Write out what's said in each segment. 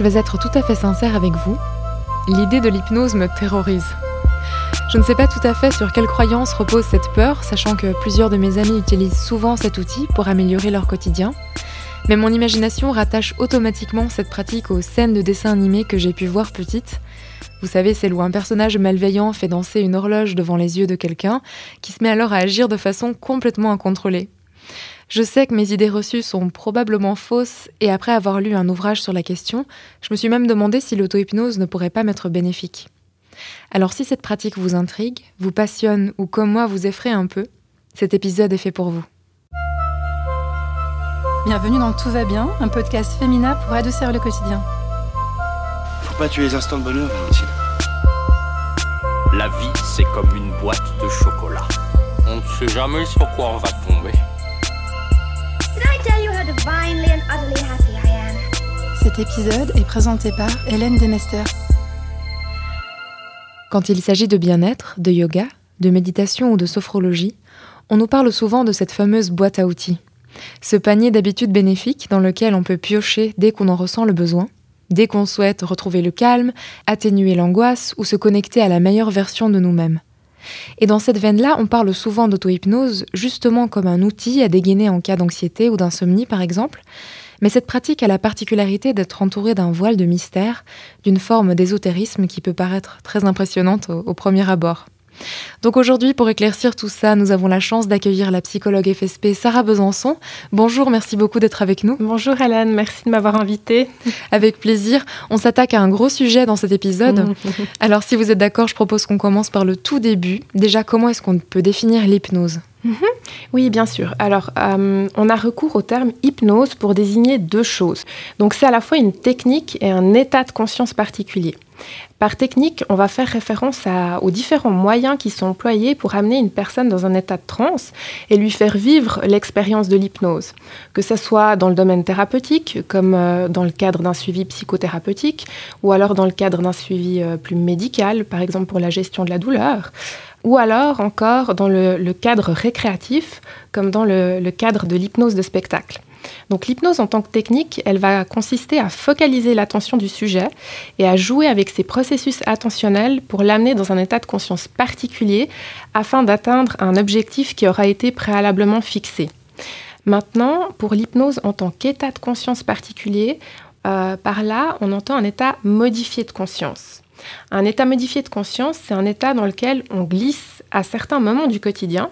Je vais être tout à fait sincère avec vous. L'idée de l'hypnose me terrorise. Je ne sais pas tout à fait sur quelle croyance repose cette peur, sachant que plusieurs de mes amis utilisent souvent cet outil pour améliorer leur quotidien. Mais mon imagination rattache automatiquement cette pratique aux scènes de dessins animés que j'ai pu voir petite. Vous savez, c'est où un personnage malveillant fait danser une horloge devant les yeux de quelqu'un, qui se met alors à agir de façon complètement incontrôlée. Je sais que mes idées reçues sont probablement fausses, et après avoir lu un ouvrage sur la question, je me suis même demandé si l'auto-hypnose ne pourrait pas m'être bénéfique. Alors si cette pratique vous intrigue, vous passionne ou comme moi vous effraie un peu, cet épisode est fait pour vous. Bienvenue dans Tout va bien, un podcast féminin pour adoucir le quotidien. Faut pas tuer les instants de bonheur, Valentine. La vie, c'est comme une boîte de chocolat. On ne sait jamais sur quoi on va tomber. Cet épisode est présenté par Hélène Demester. Quand il s'agit de bien-être, de yoga, de méditation ou de sophrologie, on nous parle souvent de cette fameuse boîte à outils. Ce panier d'habitudes bénéfiques dans lequel on peut piocher dès qu'on en ressent le besoin, dès qu'on souhaite retrouver le calme, atténuer l'angoisse ou se connecter à la meilleure version de nous-mêmes. Et dans cette veine-là, on parle souvent d'auto-hypnose justement comme un outil à dégainer en cas d'anxiété ou d'insomnie par exemple, mais cette pratique a la particularité d'être entourée d'un voile de mystère, d'une forme d'ésotérisme qui peut paraître très impressionnante au, au premier abord. Donc aujourd'hui, pour éclaircir tout ça, nous avons la chance d'accueillir la psychologue FSP Sarah Besançon. Bonjour, merci beaucoup d'être avec nous. Bonjour Hélène, merci de m'avoir invitée. Avec plaisir. On s'attaque à un gros sujet dans cet épisode. Alors si vous êtes d'accord, je propose qu'on commence par le tout début. Déjà, comment est-ce qu'on peut définir l'hypnose? Oui, bien sûr. Alors, euh, on a recours au terme hypnose pour désigner deux choses. Donc, c'est à la fois une technique et un état de conscience particulier. Par technique, on va faire référence aux différents moyens qui sont employés pour amener une personne dans un état de transe et lui faire vivre l'expérience de l'hypnose. Que ce soit dans le domaine thérapeutique, comme euh, dans le cadre d'un suivi psychothérapeutique, ou alors dans le cadre d'un suivi euh, plus médical, par exemple pour la gestion de la douleur, ou alors encore dans le, cadre récréatif, comme dans le cadre de l'hypnose de spectacle. Donc l'hypnose en tant que technique, elle va consister à focaliser l'attention du sujet et à jouer avec ses processus attentionnels pour l'amener dans un état de conscience particulier afin d'atteindre un objectif qui aura été préalablement fixé. Maintenant, pour l'hypnose en tant qu'état de conscience particulier, euh, par là, on entend un état modifié de conscience. Un état modifié de conscience, c'est un état dans lequel on glisse à certains moments du quotidien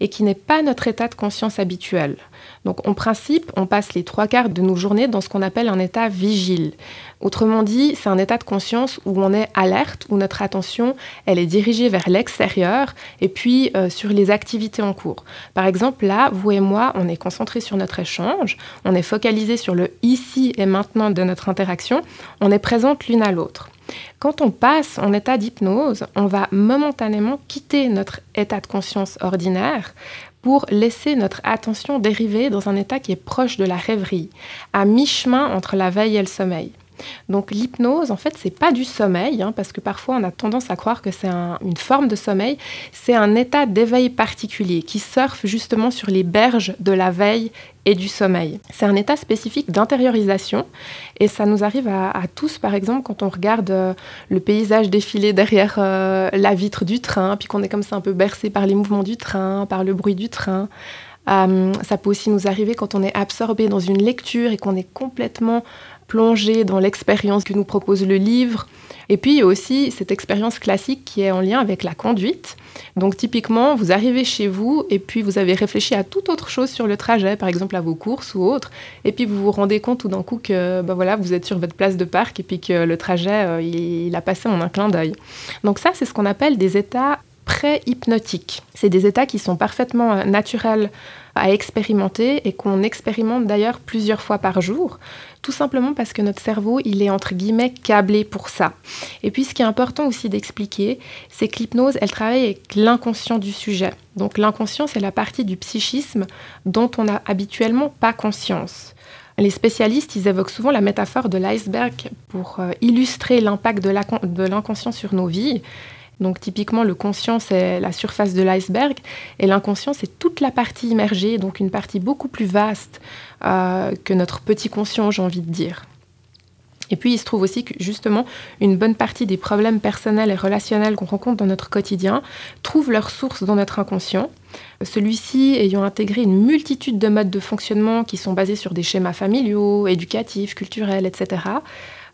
et qui n'est pas notre état de conscience habituel. Donc, en principe, on passe les trois quarts de nos journées dans ce qu'on appelle un état vigile. Autrement dit, c'est un état de conscience où on est alerte, où notre attention, elle est dirigée vers l'extérieur et puis euh, sur les activités en cours. Par exemple, là, vous et moi, on est concentrés sur notre échange, on est focalisé sur le ici et maintenant de notre interaction, on est présente l'une à l'autre. Quand on passe en état d'hypnose, on va momentanément quitter notre état de conscience ordinaire pour laisser notre attention dériver dans un état qui est proche de la rêverie, à mi-chemin entre la veille et le sommeil. Donc l'hypnose, en fait, c'est pas du sommeil, hein, parce que parfois on a tendance à croire que c'est un- une forme de sommeil. C'est un état d'éveil particulier qui surfe justement sur les berges de la veille et du sommeil. C'est un état spécifique d'intériorisation et ça nous arrive à, à tous, par exemple, quand on regarde euh, le paysage défiler derrière euh, la vitre du train, puis qu'on est comme ça un peu bercé par les mouvements du train, par le bruit du train. Euh, ça peut aussi nous arriver quand on est absorbé dans une lecture et qu'on est complètement plongé dans l'expérience que nous propose le livre. Et puis il y a aussi cette expérience classique qui est en lien avec la conduite. Donc typiquement, vous arrivez chez vous et puis vous avez réfléchi à toute autre chose sur le trajet, par exemple à vos courses ou autre, et puis vous vous rendez compte tout d'un coup que ben voilà, vous êtes sur votre place de parc et puis que le trajet, euh, il, il a passé en un clin d'œil. Donc ça, c'est ce qu'on appelle des états pré-hypnotiques. C'est des états qui sont parfaitement euh, naturels à expérimenter et qu'on expérimente d'ailleurs plusieurs fois par jour, tout simplement parce que notre cerveau, il est entre guillemets câblé pour ça. Et puis ce qui est important aussi d'expliquer, c'est que l'hypnose, elle travaille avec l'inconscient du sujet. Donc l'inconscient, c'est la partie du psychisme dont on n'a habituellement pas conscience. Les spécialistes, ils évoquent souvent la métaphore de l'iceberg pour euh, illustrer l'impact de l'inconscient sur nos vies. Donc typiquement, le conscient, c'est la surface de l'iceberg, et l'inconscient, c'est toute la partie immergée, donc une partie beaucoup plus vaste euh, que notre petit conscient, j'ai envie de dire. Et puis, il se trouve aussi que justement, une bonne partie des problèmes personnels et relationnels qu'on rencontre dans notre quotidien trouvent leur source dans notre inconscient. Celui-ci ayant intégré une multitude de modes de fonctionnement qui sont basés sur des schémas familiaux, éducatifs, culturels, etc.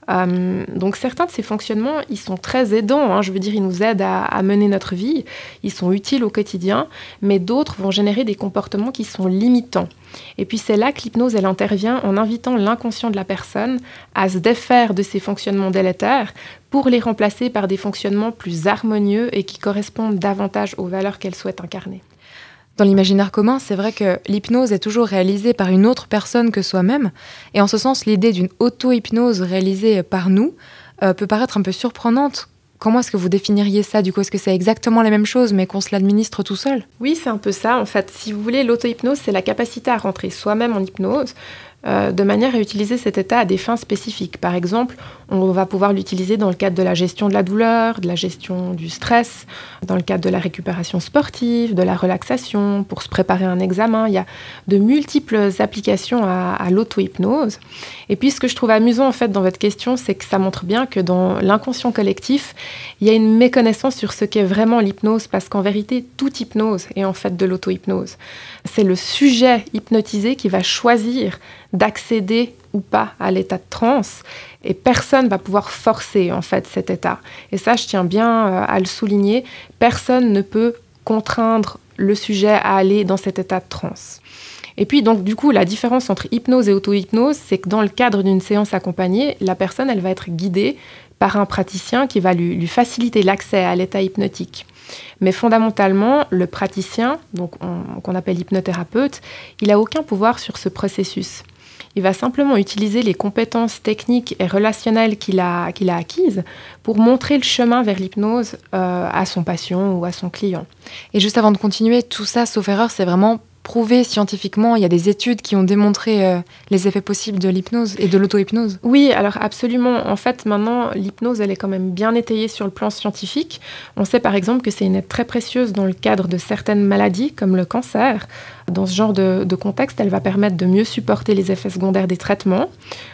Euh, donc certains de ces fonctionnements, ils sont très aidants, hein. je veux dire, ils nous aident à, mener notre vie, ils sont utiles au quotidien, mais d'autres vont générer des comportements qui sont limitants. Et puis c'est là que l'hypnose, elle intervient en invitant l'inconscient de la personne à se défaire de ces fonctionnements délétères pour les remplacer par des fonctionnements plus harmonieux et qui correspondent davantage aux valeurs qu'elle souhaite incarner. Dans l'imaginaire commun, c'est vrai que l'hypnose est toujours réalisée par une autre personne que soi-même, et en ce sens, l'idée d'une auto-hypnose réalisée par nous euh, peut paraître un peu surprenante. Comment est-ce que vous définiriez ça? Du coup, est-ce que c'est exactement la même chose, mais qu'on se l'administre tout seul? Oui, c'est un peu ça. En fait, si vous voulez, l'auto-hypnose, c'est la capacité à rentrer soi-même en hypnose, euh, de manière à utiliser cet état à des fins spécifiques. Par exemple, on va pouvoir l'utiliser dans le cadre de la gestion de la douleur, de la gestion du stress, dans le cadre de la récupération sportive, de la relaxation, pour se préparer un examen. Il y a de multiples applications à, à l'auto-hypnose. Et puis ce que je trouve amusant en fait dans votre question, c'est que ça montre bien que dans l'inconscient collectif, il y a une méconnaissance sur ce qu'est vraiment l'hypnose, parce qu'en vérité, toute hypnose est en fait de l'auto-hypnose. C'est le sujet hypnotisé qui va choisir d'accéder ou pas à l'état de transe et personne va pouvoir forcer en fait cet état. Et ça, je tiens bien euh, à le souligner, personne ne peut contraindre le sujet à aller dans cet état de transe. Et puis donc du coup, la différence entre hypnose et auto-hypnose, c'est que dans le cadre d'une séance accompagnée, la personne, elle va être guidée par un praticien qui va lui, faciliter l'accès à l'état hypnotique. Mais fondamentalement, le praticien, donc qu'on appelle hypnothérapeute, il n'a aucun pouvoir sur ce processus. Il va simplement utiliser les compétences techniques et relationnelles qu'il a, qu'il a acquises pour montrer le chemin vers l'hypnose euh, à son patient ou à son client. Et juste avant de continuer, tout ça, sauf erreur, c'est vraiment prouvé scientifiquement. Il y a des études qui ont démontré euh, les effets possibles de l'hypnose et de l'auto-hypnose. Oui, alors absolument. En fait, maintenant, l'hypnose, elle est quand même bien étayée sur le plan scientifique. On sait par exemple que c'est une aide très précieuse dans le cadre de certaines maladies, comme le cancer. Dans ce genre de, contexte, elle va permettre de mieux supporter les effets secondaires des traitements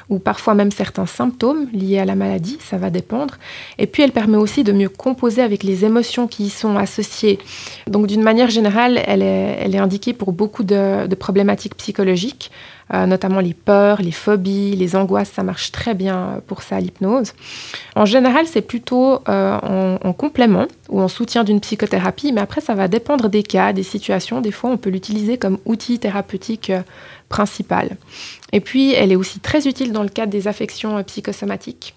ou parfois même certains symptômes liés à la maladie, ça va dépendre. Et puis elle permet aussi de mieux composer avec les émotions qui y sont associées. Donc d'une manière générale, elle est indiquée pour beaucoup de, problématiques psychologiques, euh, notamment les peurs, les phobies, les angoisses, ça marche très bien pour ça, l'hypnose. En général, c'est plutôt euh, en, complément ou en soutien d'une psychothérapie, mais après, ça va dépendre des cas, des situations. Des fois, on peut l'utiliser comme outil thérapeutique euh, principal. Et puis, elle est aussi très utile dans le cadre des affections psychosomatiques.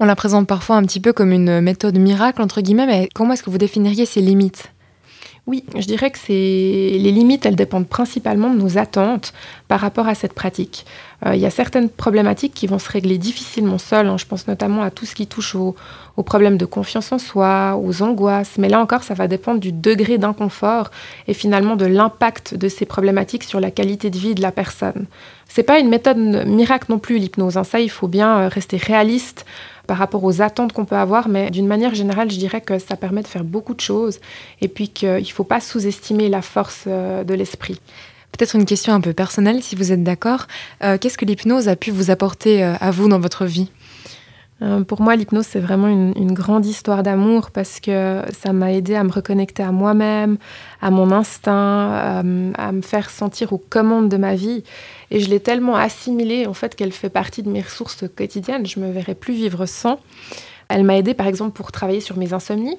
On la présente parfois un petit peu comme une méthode miracle, entre guillemets, mais comment est-ce que vous définiriez ses limites? Oui, je dirais que les limites, elles dépendent principalement de nos attentes par rapport à cette pratique. Euh, il y a certaines problématiques qui vont se régler difficilement seules. Hein. Je pense notamment à tout ce qui touche aux, problèmes de confiance en soi, aux angoisses. Mais là encore, ça va dépendre du degré d'inconfort et finalement de l'impact de ces problématiques sur la qualité de vie de la personne. C'est pas une méthode miracle non plus l'hypnose. Hein. Ça, il faut bien euh, rester réaliste par rapport aux attentes qu'on peut avoir, mais d'une manière générale, je dirais que ça permet de faire beaucoup de choses et puis qu'il ne faut pas sous-estimer la force euh, de l'esprit. Peut-être une question un peu personnelle, si vous êtes d'accord. Euh, qu'est-ce que l'hypnose a pu vous apporter à vous dans votre vie? Pour moi, l'hypnose, c'est vraiment une, grande histoire d'amour parce que ça m'a aidé à me reconnecter à moi-même, à mon instinct, à, me faire sentir aux commandes de ma vie. Et je l'ai tellement assimilée, en fait, qu'elle fait partie de mes ressources quotidiennes. Je me verrais plus vivre sans. Elle m'a aidée, par exemple, pour travailler sur mes insomnies.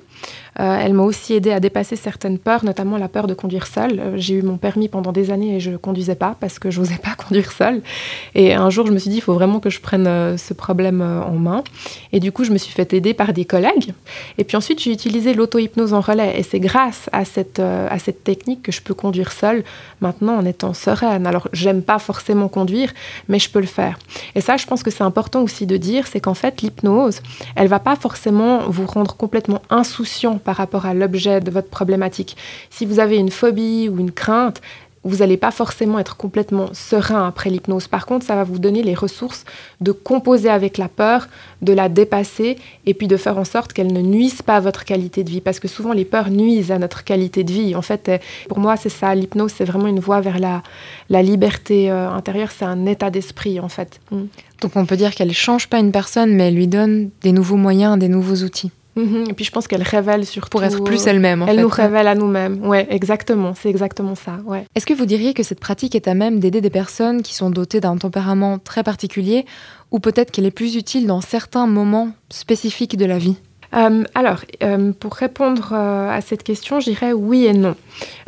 Euh, elle m'a aussi aidé à dépasser certaines peurs, notamment la peur de conduire seule. Euh, j'ai eu mon permis pendant des années et je ne conduisais pas parce que je n'osais pas conduire seule. Et un jour, je me suis dit, il faut vraiment que je prenne euh, ce problème en main. Et du coup, je me suis fait aider par des collègues. Et puis ensuite, j'ai utilisé l'auto-hypnose en relais. Et c'est grâce à cette, à cette technique que je peux conduire seule maintenant en étant sereine. Alors, j'aime pas forcément conduire, mais je peux le faire. Et ça, je pense que c'est important aussi de dire, c'est qu'en fait, l'hypnose, elle va pas forcément vous rendre complètement insouciant par rapport à l'objet de votre problématique. Si vous avez une phobie ou une crainte, vous n'allez pas forcément être complètement serein après l'hypnose. Par contre, ça va vous donner les ressources de composer avec la peur, de la dépasser et puis de faire en sorte qu'elle ne nuise pas à votre qualité de vie. Parce que souvent, les peurs nuisent à notre qualité de vie. En fait, euh, pour moi, c'est ça. L'hypnose, c'est vraiment une voie vers la, la liberté euh, intérieure. C'est un état d'esprit, en fait. Mm. Donc on peut dire qu'elle change pas une personne, mais elle lui donne des nouveaux moyens, des nouveaux outils. Mhm. Et puis je pense qu'elle révèle surtout. Pour être plus elle-même. elle nous révèle à nous-mêmes. Ouais, exactement. C'est exactement ça. Ouais. Est-ce que vous diriez que cette pratique est à même d'aider des personnes qui sont dotées d'un tempérament très particulier, ou peut-être qu'elle est plus utile dans certains moments spécifiques de la vie? Euh, alors, euh, pour répondre euh, à cette question, je dirais oui et non.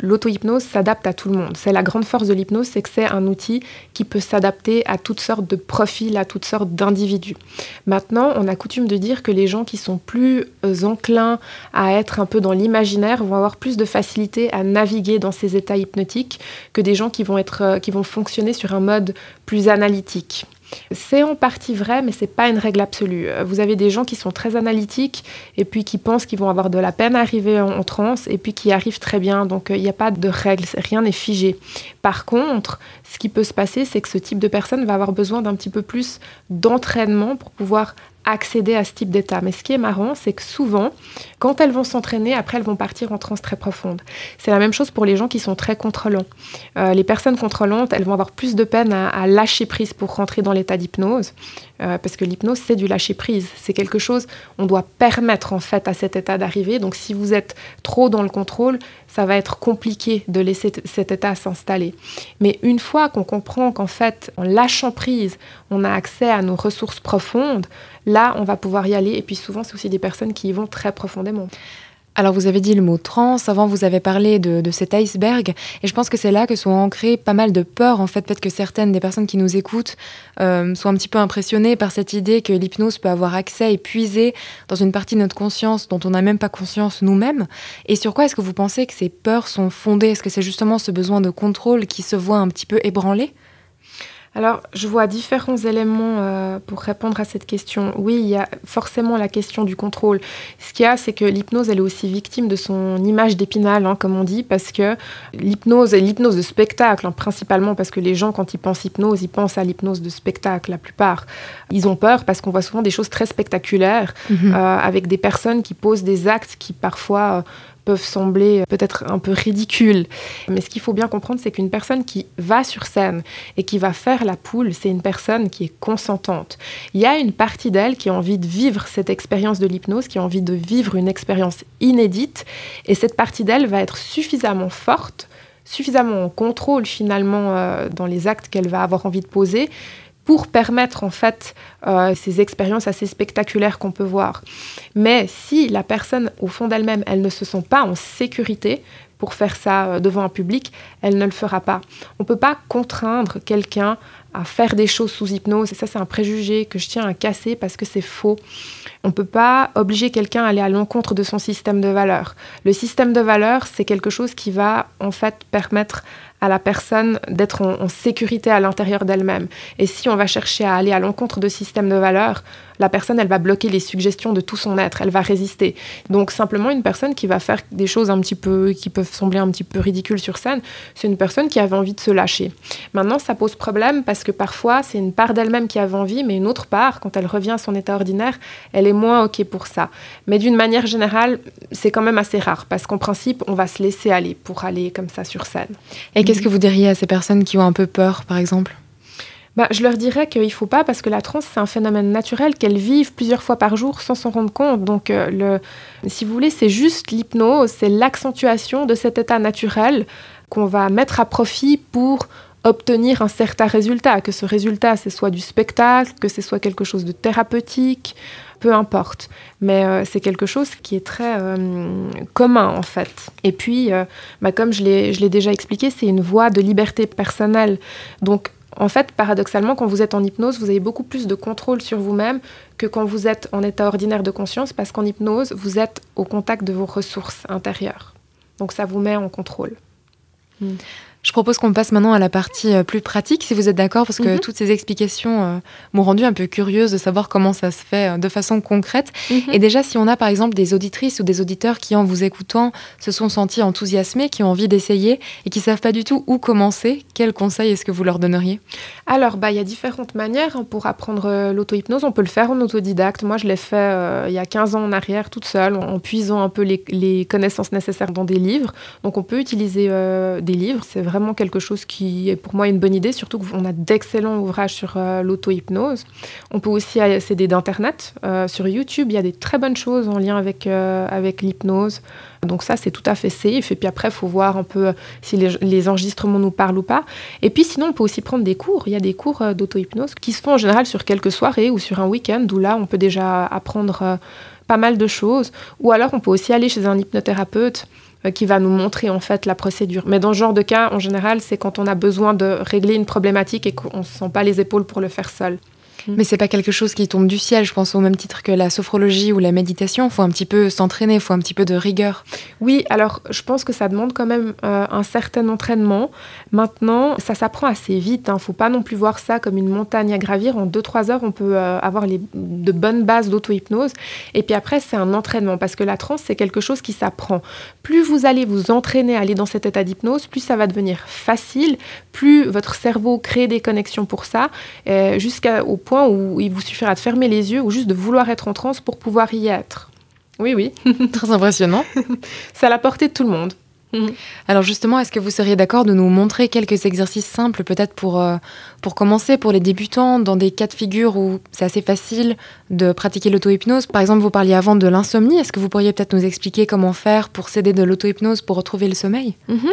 L'auto-hypnose s'adapte à tout le monde. C'est la grande force de l'hypnose, c'est que c'est un outil qui peut s'adapter à toutes sortes de profils, à toutes sortes d'individus. Maintenant, on a coutume de dire que les gens qui sont plus enclins à être un peu dans l'imaginaire vont avoir plus de facilité à naviguer dans ces états hypnotiques que des gens qui vont fonctionner sur un mode plus analytique. C'est en partie vrai, mais c'est pas une règle absolue. Euh, vous avez des gens qui sont très analytiques et puis qui pensent qu'ils vont avoir de la peine à arriver en, transe et puis qui arrivent très bien. Donc euh, il n'y a pas de règle, rien n'est figé. Par contre, ce qui peut se passer, c'est que ce type de personne va avoir besoin d'un petit peu plus d'entraînement pour pouvoir accéder à ce type d'état. Mais ce qui est marrant, c'est que souvent, quand elles vont s'entraîner, après, elles vont partir en transe très profonde. C'est la même chose pour les gens qui sont très contrôlants. Euh, les personnes contrôlantes, elles vont avoir plus de peine à, lâcher prise pour rentrer dans l'état d'hypnose, euh, parce que l'hypnose, c'est du lâcher prise. C'est quelque chose, on doit permettre en fait à cet état d'arriver. Donc si vous êtes trop dans le contrôle, ça va être compliqué de laisser cet état s'installer. Mais une fois qu'on comprend qu'en fait, en lâchant prise, on a accès à nos ressources profondes, là, on va pouvoir y aller. Et puis souvent, c'est aussi des personnes qui y vont très profondément. Alors vous avez dit le mot trans, avant vous avez parlé de, cet iceberg, et je pense que c'est là que sont ancrées pas mal de peurs. En fait, peut-être que certaines des personnes qui nous écoutent euh, sont un petit peu impressionnées par cette idée que l'hypnose peut avoir accès et puiser dans une partie de notre conscience dont on n'a même pas conscience nous-mêmes. Et sur quoi est-ce que vous pensez que ces peurs sont fondées? Est-ce que c'est justement ce besoin de contrôle qui se voit un petit peu ébranlé? Alors, je vois différents éléments euh, pour répondre à cette question. Oui, il y a forcément la question du contrôle. Ce qu'il y a, c'est que l'hypnose, elle est aussi victime de son image d'épinal, hein, comme on dit, parce que l'hypnose, et l'hypnose de spectacle, hein, principalement parce que les gens, quand ils pensent hypnose, ils pensent à l'hypnose de spectacle, la plupart. Ils ont peur parce qu'on voit souvent des choses très spectaculaires, mhm. euh, avec des personnes qui posent des actes qui parfois... Euh, peuvent sembler peut-être un peu ridicules. Mais ce qu'il faut bien comprendre, c'est qu'une personne qui va sur scène et qui va faire la poule, c'est une personne qui est consentante. Il y a une partie d'elle qui a envie de vivre cette expérience de l'hypnose, qui a envie de vivre une expérience inédite, et cette partie d'elle va être suffisamment forte suffisamment en contrôle finalement euh, dans les actes qu'elle va avoir envie de poser pour permettre en fait euh, ces expériences assez spectaculaires qu'on peut voir. Mais si la personne, au fond d'elle-même, elle ne se sent pas en sécurité pour faire ça euh, devant un public, elle ne le fera pas. On ne peut pas contraindre quelqu'un à faire des choses sous hypnose. Et ça, c'est un préjugé que je tiens à casser parce que c'est faux. On ne peut pas obliger quelqu'un à aller à l'encontre de son système de valeurs. Le système de valeurs, c'est quelque chose qui va en fait permettre à la personne d'être en, sécurité à l'intérieur d'elle-même. Et si on va chercher à aller à l'encontre de systèmes de valeurs, la personne, elle va bloquer les suggestions de tout son être, elle va résister. Donc simplement une personne qui va faire des choses un petit peu, qui peuvent sembler un petit peu ridicules sur scène, c'est une personne qui avait envie de se lâcher. Maintenant, ça pose problème parce que parfois, c'est une part d'elle-même qui avait envie, mais une autre part, quand elle revient à son état ordinaire, elle est moins OK pour ça. Mais d'une manière générale, c'est quand même assez rare parce qu'en principe, on va se laisser aller pour aller comme ça sur scène. Et qu'est-ce que vous diriez à ces personnes qui ont un peu peur, par exemple? Bah, je leur dirais qu'il ne faut pas, parce que la transe, c'est un phénomène naturel, qu'elles vivent plusieurs fois par jour sans s'en rendre compte. Donc, euh, si vous voulez, c'est juste l'hypnose, c'est l'accentuation de cet état naturel qu'on va mettre à profit pour obtenir un certain résultat, que ce résultat, ce soit du spectacle, que ce soit quelque chose de thérapeutique, peu importe. Mais euh, c'est quelque chose qui est très euh, commun en fait. Et puis, bah, comme je l'ai déjà expliqué, c'est une voie de liberté personnelle. Donc, en fait, paradoxalement, quand vous êtes en hypnose, vous avez beaucoup plus de contrôle sur vous-même que quand vous êtes en état ordinaire de conscience, parce qu'en hypnose, vous êtes au contact de vos ressources intérieures. Donc ça vous met en contrôle. Hmm. Je propose qu'on passe maintenant à la partie euh, plus pratique, si vous êtes d'accord, parce que Mhm. toutes ces explications euh, m'ont rendu un peu curieuse de savoir comment ça se fait euh, de façon concrète. Mhm. Et déjà, si on a par exemple des auditrices ou des auditeurs qui, en vous écoutant, se sont sentis enthousiasmés, qui ont envie d'essayer et qui savent pas du tout où commencer, quels conseils est-ce que vous leur donneriez? Alors, bah, il y a différentes manières hein, pour apprendre l'auto-hypnose. On peut le faire en autodidacte. Moi, je l'ai fait euh, il y a 15 ans en arrière, toute seule, en, puisant un peu les, les connaissances nécessaires dans des livres. Donc, on peut utiliser des livres. C'est vraiment quelque chose qui est pour moi une bonne idée, surtout qu'on a d'excellents ouvrages sur euh, l'auto-hypnose. On peut aussi accéder d'Internet. Euh, sur YouTube, il y a des très bonnes choses en lien avec, euh, avec l'hypnose. Donc ça, c'est tout à fait safe. Et puis après, il faut voir un peu euh, si les, les enregistrements nous parlent ou pas. Et puis sinon, on peut aussi prendre des cours. Il y a des cours d'auto-hypnose qui se font en général sur quelques soirées ou sur un week-end, où là, on peut déjà apprendre pas mal de choses. Ou alors, on peut aussi aller chez un hypnothérapeute qui va nous montrer en fait la procédure. Mais dans ce genre de cas, en général, c'est quand on a besoin de régler une problématique et qu'on ne se sent pas les épaules pour le faire seul. Mais c'est pas quelque chose qui tombe du ciel, je pense au même titre que la sophrologie ou la méditation, faut un petit peu s'entraîner, faut un petit peu de rigueur. Oui, alors je pense que ça demande quand même euh, un certain entraînement. Maintenant, ça s'apprend assez vite. Il ne faut pas non plus voir ça comme une montagne à gravir. En 2-3 heures, on peut euh, avoir les, de bonnes bases d'auto-hypnose. Et puis après, c'est un entraînement parce que la transe, c'est quelque chose qui s'apprend. Plus vous allez vous entraîner à aller dans cet état d'hypnose, plus ça va devenir facile, plus votre cerveau crée des connexions pour ça, euh, jusqu'au point où il vous suffira de fermer les yeux ou juste de vouloir être en transe pour pouvoir y être. Oui, oui, Très impressionnant. c'est à la portée de tout le monde. Alors justement, est-ce que vous seriez d'accord de nous montrer quelques exercices simples, peut-être pour, euh, pour commencer, pour les débutants, dans des cas de figure où c'est assez facile de pratiquer l'auto-hypnose Par exemple, vous parliez avant de l'insomnie. Est-ce que vous pourriez peut-être nous expliquer comment faire pour s'aider de l'auto-hypnose pour retrouver le sommeil? Mhm.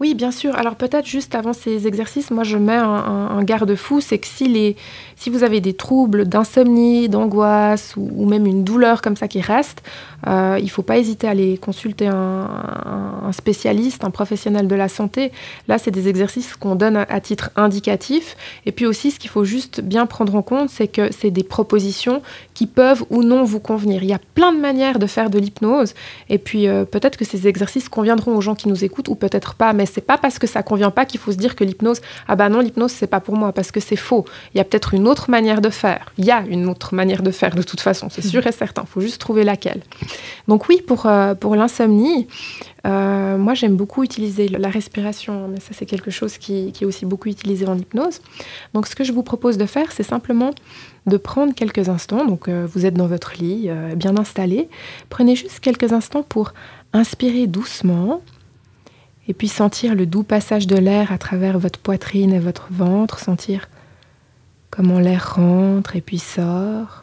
Oui, bien sûr. Alors peut-être juste avant ces exercices, moi je mets un, garde-fou, c'est que si, les, si vous avez des troubles d'insomnie, d'angoisse ou, même une douleur comme ça qui reste, euh, il ne faut pas hésiter à aller consulter un, spécialiste, un professionnel de la santé. Là, c'est des exercices qu'on donne à titre indicatif. Et puis aussi, ce qu'il faut juste bien prendre en compte, c'est que c'est des propositions qui peuvent ou non vous convenir. Il y a plein de manières de faire de l'hypnose. Et puis euh, peut-être que ces exercices conviendront aux gens qui nous écoutent ou peut-être pas, mais c'est pas parce que ça convient pas qu'il faut se dire que l'hypnose, ah bah non, l'hypnose c'est pas pour moi parce que c'est faux. Il y a peut-être une autre manière de faire. Il y a une autre manière de faire de toute façon, c'est sûr et certain. Il faut juste trouver laquelle. Donc oui, pour, euh, pour l'insomnie, euh, moi j'aime beaucoup utiliser la respiration, mais ça c'est quelque chose qui, est aussi beaucoup utilisé en hypnose. Donc ce que je vous propose de faire, c'est simplement de prendre quelques instants. Donc euh, vous êtes dans votre lit, euh, bien installé. Prenez juste quelques instants pour inspirer doucement et puis sentir le doux passage de l'air à travers votre poitrine et votre ventre, sentir comment l'air rentre et puis sort.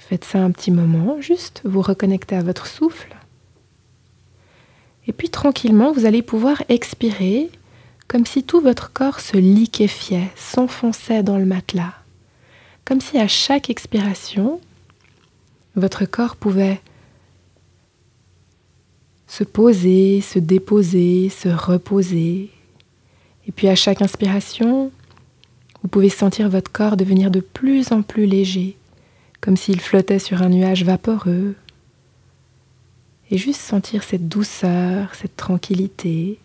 Faites ça un petit moment, juste vous reconnectez à votre souffle. Et puis tranquillement, vous allez pouvoir expirer comme si tout votre corps se liquéfiait, s'enfonçait dans le matelas. Comme si à chaque expiration, votre corps pouvait se poser, se déposer, se reposer. Et puis à chaque inspiration, vous pouvez sentir votre corps devenir de plus en plus léger, comme s'il flottait sur un nuage vaporeux. Et juste sentir cette douceur, cette tranquillité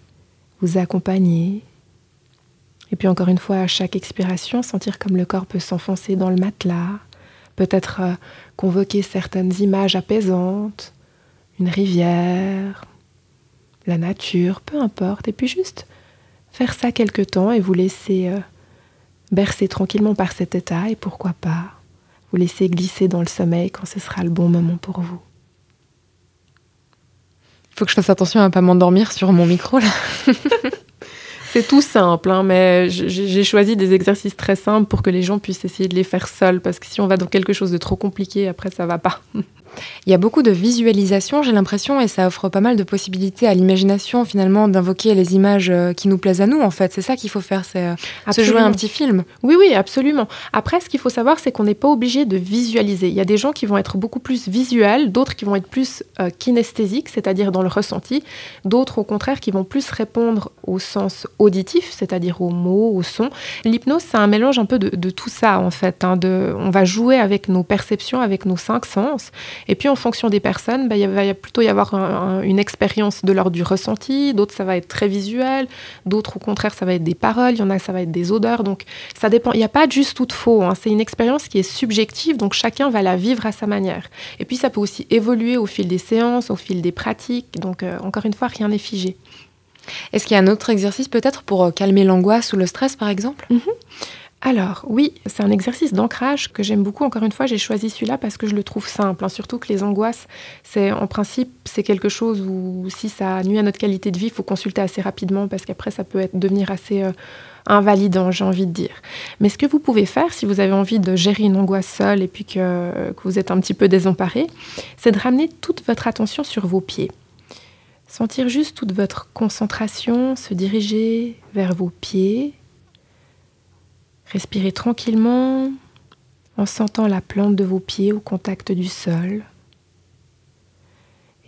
vous accompagner. Et puis encore une fois, à chaque expiration, sentir comme le corps peut s'enfoncer dans le matelas, peut-être euh, convoquer certaines images apaisantes, une rivière, la nature, peu importe. Et puis juste faire ça quelque temps et vous laisser euh, bercer tranquillement par cet état et pourquoi pas vous laisser glisser dans le sommeil quand ce sera le bon moment pour vous. Faut que je fasse attention à pas m'endormir sur mon micro là. C'est tout simple, hein, mais j'ai choisi des exercices très simples pour que les gens puissent essayer de les faire seuls, parce que si on va dans quelque chose de trop compliqué, après ça va pas. Il y a beaucoup de visualisation, j'ai l'impression, et ça offre pas mal de possibilités à l'imagination finalement d'invoquer les images euh, qui nous plaisent à nous en fait. C'est ça qu'il faut faire, c'est euh, se jouer un petit film. Oui, oui, absolument. Après, ce qu'il faut savoir, c'est qu'on n'est pas obligé de visualiser. Il y a des gens qui vont être beaucoup plus visuels, d'autres qui vont être plus euh, kinesthésiques, c'est-à-dire dans le ressenti, d'autres au contraire qui vont plus répondre au sens auditif, c'est-à-dire aux mots, aux sons. L'hypnose, c'est un mélange un peu de, de tout ça, en fait. hein, de, on va jouer avec nos perceptions, avec nos cinq sens. Et puis en fonction des personnes, bah, il va plutôt y avoir une expérience de l'ordre du ressenti, d'autres ça va être très visuel, d'autres au contraire ça va être des paroles, il y en a ça va être des odeurs, donc ça dépend. Il n'y a pas de juste ou de faux, hein. c'est une expérience qui est subjective, donc chacun va la vivre à sa manière. Et puis ça peut aussi évoluer au fil des séances, au fil des pratiques, donc euh, encore une fois rien n'est figé. Est-ce qu'il y a un autre exercice peut-être pour euh, calmer l'angoisse ou le stress par exemple? Mhm. Alors oui, c'est un exercice d'ancrage que j'aime beaucoup. Encore une fois, j'ai choisi celui-là parce que je le trouve simple. Hein. Surtout que les angoisses, c'est en principe c'est quelque chose où si ça nuit à notre qualité de vie, il faut consulter assez rapidement parce qu'après ça peut devenir assez euh, invalidant, j'ai envie de dire. Mais ce que vous pouvez faire si vous avez envie de gérer une angoisse seule et puis que, que vous êtes un petit peu désemparé, c'est de ramener toute votre attention sur vos pieds. Sentir juste toute votre concentration se diriger vers vos pieds Respirez tranquillement en sentant la plante de vos pieds au contact du sol.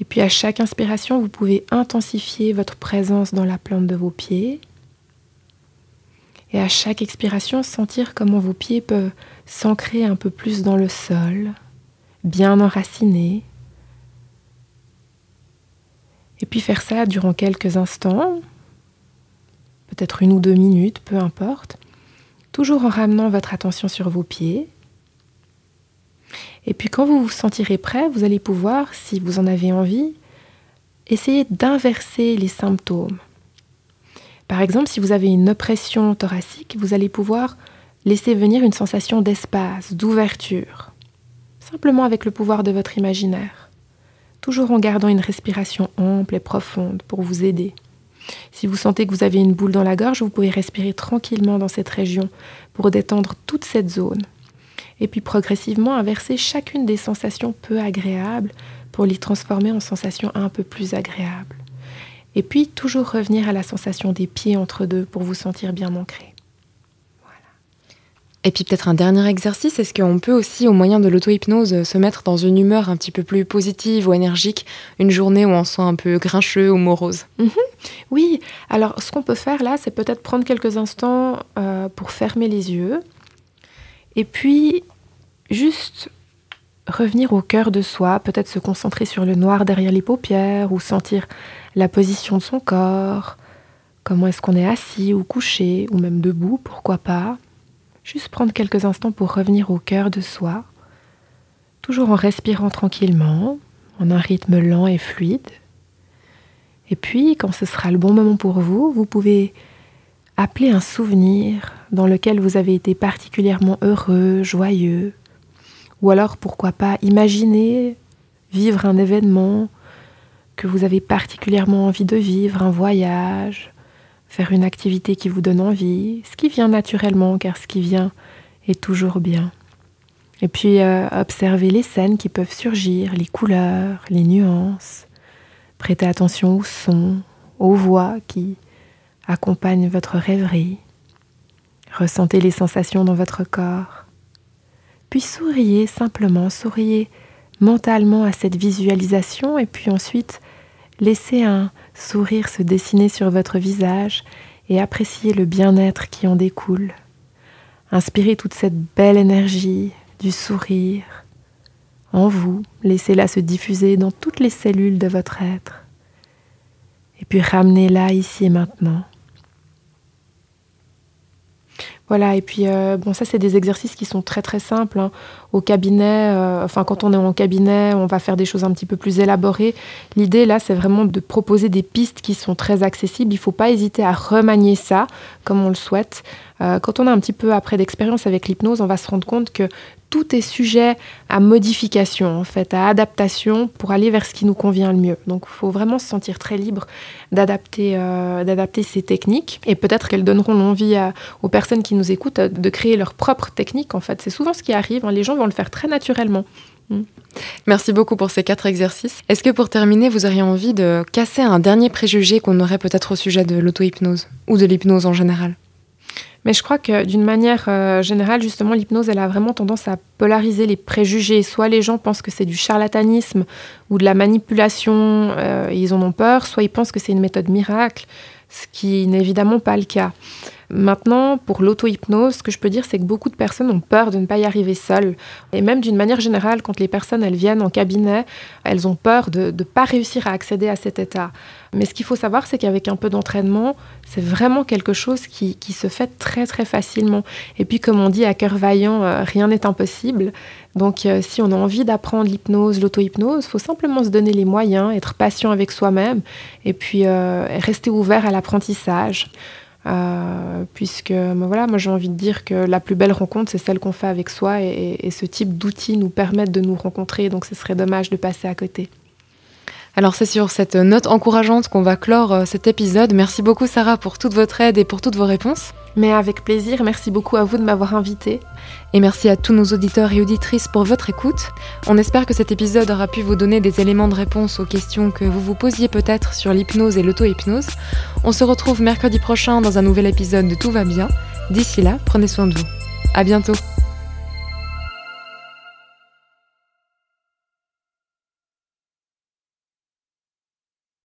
Et puis à chaque inspiration, vous pouvez intensifier votre présence dans la plante de vos pieds. Et à chaque expiration, sentir comment vos pieds peuvent s'ancrer un peu plus dans le sol, bien enracinés. Et puis faire ça durant quelques instants, peut-être une ou deux minutes, peu importe toujours en ramenant votre attention sur vos pieds. Et puis quand vous vous sentirez prêt, vous allez pouvoir, si vous en avez envie, essayer d'inverser les symptômes. Par exemple, si vous avez une oppression thoracique, vous allez pouvoir laisser venir une sensation d'espace, d'ouverture, simplement avec le pouvoir de votre imaginaire, toujours en gardant une respiration ample et profonde pour vous aider. Si vous sentez que vous avez une boule dans la gorge, vous pouvez respirer tranquillement dans cette région pour détendre toute cette zone. Et puis progressivement inverser chacune des sensations peu agréables pour les transformer en sensations un peu plus agréables. Et puis toujours revenir à la sensation des pieds entre deux pour vous sentir bien ancré. Et puis peut-être un dernier exercice, est-ce qu'on peut aussi, au moyen de l'auto-hypnose, se mettre dans une humeur un petit peu plus positive ou énergique, une journée où on sent un peu grincheux ou morose? Mhm. Oui, alors ce qu'on peut faire là, c'est peut-être prendre quelques instants euh, pour fermer les yeux, et puis juste revenir au cœur de soi, peut-être se concentrer sur le noir derrière les paupières, ou sentir la position de son corps, comment est-ce qu'on est assis ou couché, ou même debout, pourquoi pas Juste prendre quelques instants pour revenir au cœur de soi, toujours en respirant tranquillement, en un rythme lent et fluide. Et puis, quand ce sera le bon moment pour vous, vous pouvez appeler un souvenir dans lequel vous avez été particulièrement heureux, joyeux, ou alors pourquoi pas imaginer vivre un événement que vous avez particulièrement envie de vivre, un voyage, faire une activité qui vous donne envie, ce qui vient naturellement, car ce qui vient est toujours bien. Et puis euh, observer les scènes qui peuvent surgir, les couleurs, les nuances. Prêtez attention aux sons, aux voix qui accompagnent votre rêverie. Ressentez les sensations dans votre corps. Puis souriez simplement, souriez mentalement à cette visualisation et puis ensuite laissez un sourire se dessiner sur votre visage et appréciez le bien-être qui en découle. Inspirez toute cette belle énergie du sourire en vous, laissez-la se diffuser dans toutes les cellules de votre être. Et puis ramenez-la ici et maintenant. Voilà, et puis euh, bon, ça c'est des exercices qui sont très très simples. Hein. Au cabinet, euh, enfin quand on est en cabinet, on va faire des choses un petit peu plus élaborées. L'idée là, c'est vraiment de proposer des pistes qui sont très accessibles. Il ne faut pas hésiter à remanier ça comme on le souhaite. Euh, quand on a un petit peu après d'expérience avec l'hypnose, on va se rendre compte que tout est sujet à modification, en fait, à adaptation pour aller vers ce qui nous convient le mieux. Donc, il faut vraiment se sentir très libre d'adapter, euh, d'adapter ces techniques. Et peut-être qu'elles donneront l'envie aux personnes qui nous écoutent de créer leur propre technique. En fait, c'est souvent ce qui arrive. Hein. Les gens vont le faire très naturellement. Mm. Merci beaucoup pour ces quatre exercices. Est-ce que pour terminer, vous auriez envie de casser un dernier préjugé qu'on aurait peut-être au sujet de l'auto-hypnose ou de l'hypnose en général? Mais je crois que d'une manière euh, générale, justement, l'hypnose, elle a vraiment tendance à polariser les préjugés. Soit les gens pensent que c'est du charlatanisme ou de la manipulation, euh, ils en ont peur, soit ils pensent que c'est une méthode miracle, ce qui n'est évidemment pas le cas. Maintenant, pour l'auto-hypnose, ce que je peux dire, c'est que beaucoup de personnes ont peur de ne pas y arriver seules. Et même d'une manière générale, quand les personnes elles viennent en cabinet, elles ont peur de ne pas réussir à accéder à cet état. Mais ce qu'il faut savoir, c'est qu'avec un peu d'entraînement, c'est vraiment quelque chose qui, se fait très très facilement. Et puis, comme on dit à cœur vaillant, euh, rien n'est impossible. Donc, euh, si on a envie d'apprendre l'hypnose, l'auto-hypnose, il faut simplement se donner les moyens, être patient avec soi-même, et puis euh, rester ouvert à l'apprentissage. Euh, puisque voilà, moi j'ai envie de dire que la plus belle rencontre, c'est celle qu'on fait avec soi et ce type d'outils nous permettent de nous rencontrer, donc ce serait dommage de passer à côté. Alors c'est sur cette note encourageante qu'on va clore euh, cet épisode. Merci beaucoup Sarah pour toute votre aide et pour toutes vos réponses. Mais avec plaisir, merci beaucoup à vous de m'avoir invité. Et merci à tous nos auditeurs et auditrices pour votre écoute. On espère que cet épisode aura pu vous donner des éléments de réponse aux questions que vous vous posiez peut-être sur l'hypnose et l'auto-hypnose. On se retrouve mercredi prochain dans un nouvel épisode de Tout va bien. D'ici là, prenez soin de vous. À bientôt.